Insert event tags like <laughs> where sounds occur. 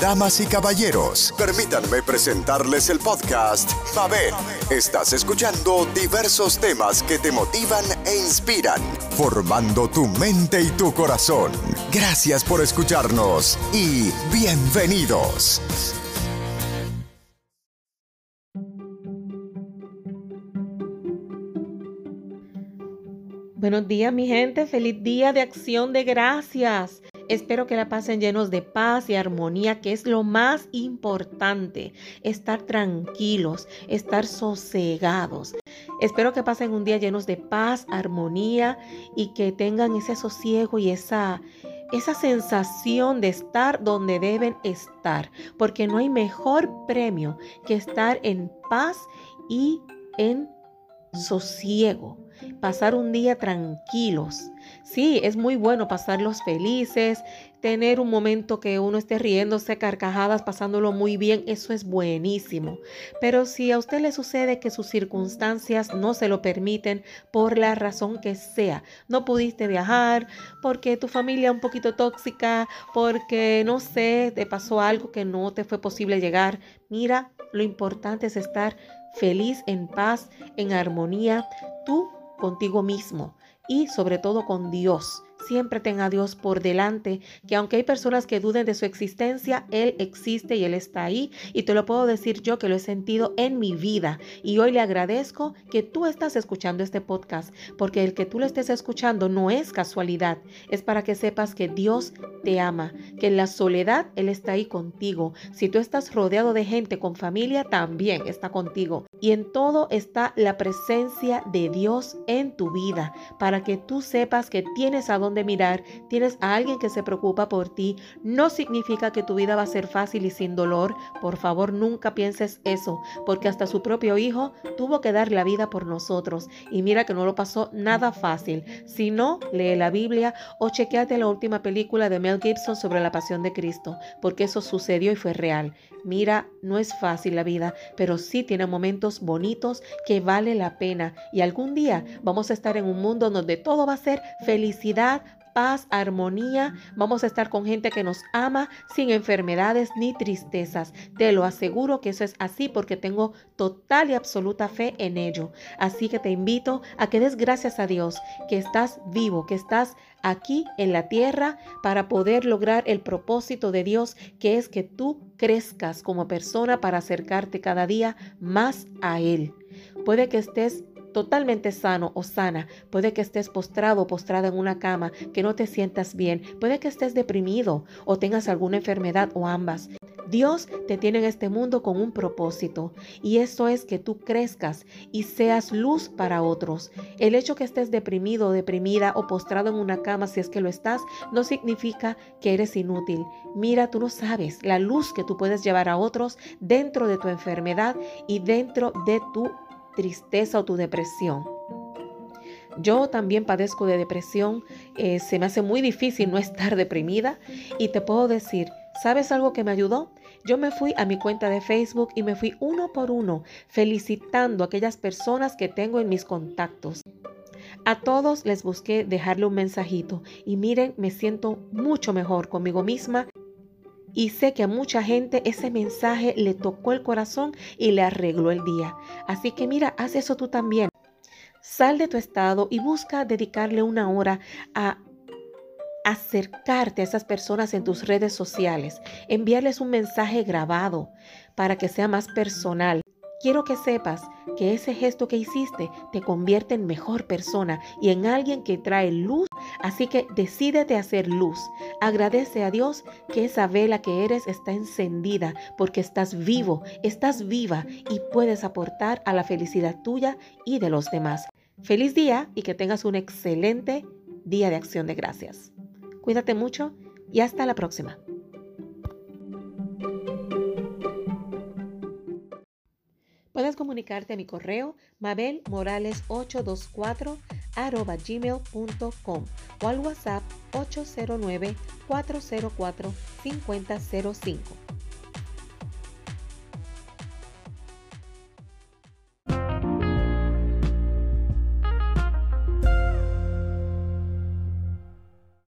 Damas y caballeros, permítanme presentarles el podcast Mabel. Estás escuchando diversos temas que te motivan e inspiran, formando tu mente y tu corazón. Gracias por escucharnos y bienvenidos. Buenos días mi gente, feliz día de acción de gracias. Espero que la pasen llenos de paz y armonía, que es lo más importante. Estar tranquilos, estar sosegados. Espero que pasen un día llenos de paz, armonía y que tengan ese sosiego y esa, esa sensación de estar donde deben estar. Porque no hay mejor premio que estar en paz y en sosiego pasar un día tranquilos. Sí, es muy bueno pasarlos felices, tener un momento que uno esté riéndose, carcajadas, pasándolo muy bien, eso es buenísimo. Pero si a usted le sucede que sus circunstancias no se lo permiten por la razón que sea, no pudiste viajar, porque tu familia es un poquito tóxica, porque no sé, te pasó algo que no te fue posible llegar, mira, lo importante es estar feliz, en paz, en armonía. Tú contigo mismo y sobre todo con Dios. Siempre tenga a Dios por delante, que aunque hay personas que duden de su existencia, Él existe y Él está ahí. Y te lo puedo decir yo que lo he sentido en mi vida. Y hoy le agradezco que tú estás escuchando este podcast, porque el que tú lo estés escuchando no es casualidad, es para que sepas que Dios te ama, que en la soledad Él está ahí contigo. Si tú estás rodeado de gente con familia, también está contigo. Y en todo está la presencia de Dios en tu vida, para que tú sepas que tienes a dónde mirar, tienes a alguien que se preocupa por ti. No significa que tu vida va a ser fácil y sin dolor. Por favor, nunca pienses eso, porque hasta su propio hijo tuvo que dar la vida por nosotros. Y mira que no lo pasó nada fácil. Si no, lee la Biblia o chequeate la última película de Mel Gibson sobre la pasión de Cristo, porque eso sucedió y fue real. Mira, no es fácil la vida, pero sí tiene momentos bonitos que vale la pena. Y algún día vamos a estar en un mundo donde todo va a ser felicidad, paz, armonía. Vamos a estar con gente que nos ama sin enfermedades ni tristezas. Te lo aseguro que eso es así porque tengo total y absoluta fe en ello. Así que te invito a que des gracias a Dios que estás vivo, que estás aquí en la tierra para poder lograr el propósito de Dios que es que tú crezcas como persona para acercarte cada día más a Él. Puede que estés totalmente sano o sana. Puede que estés postrado o postrada en una cama, que no te sientas bien. Puede que estés deprimido o tengas alguna enfermedad o ambas. Dios te tiene en este mundo con un propósito y eso es que tú crezcas y seas luz para otros. El hecho que estés deprimido, deprimida o postrado en una cama, si es que lo estás, no significa que eres inútil. Mira, tú no sabes la luz que tú puedes llevar a otros dentro de tu enfermedad y dentro de tu tristeza o tu depresión. Yo también padezco de depresión, eh, se me hace muy difícil no estar <laughs> deprimida y te puedo decir, ¿sabes algo que me ayudó? Yo me fui a mi cuenta de Facebook y me fui uno por uno felicitando a aquellas personas que tengo en mis contactos. A todos les busqué dejarle un mensajito y miren, me siento mucho mejor conmigo misma y sé que a mucha gente ese mensaje le tocó el corazón y le arregló el día. Así que mira, haz eso tú también. Sal de tu estado y busca dedicarle una hora a acercarte a esas personas en tus redes sociales, enviarles un mensaje grabado para que sea más personal. Quiero que sepas que ese gesto que hiciste te convierte en mejor persona y en alguien que trae luz. Así que decídete a hacer luz. Agradece a Dios que esa vela que eres está encendida porque estás vivo, estás viva y puedes aportar a la felicidad tuya y de los demás. Feliz día y que tengas un excelente día de acción de gracias. Cuídate mucho y hasta la próxima. Comunicarte a mi correo mabelmorales824 arroba gmail.com o al WhatsApp 809 404 5005.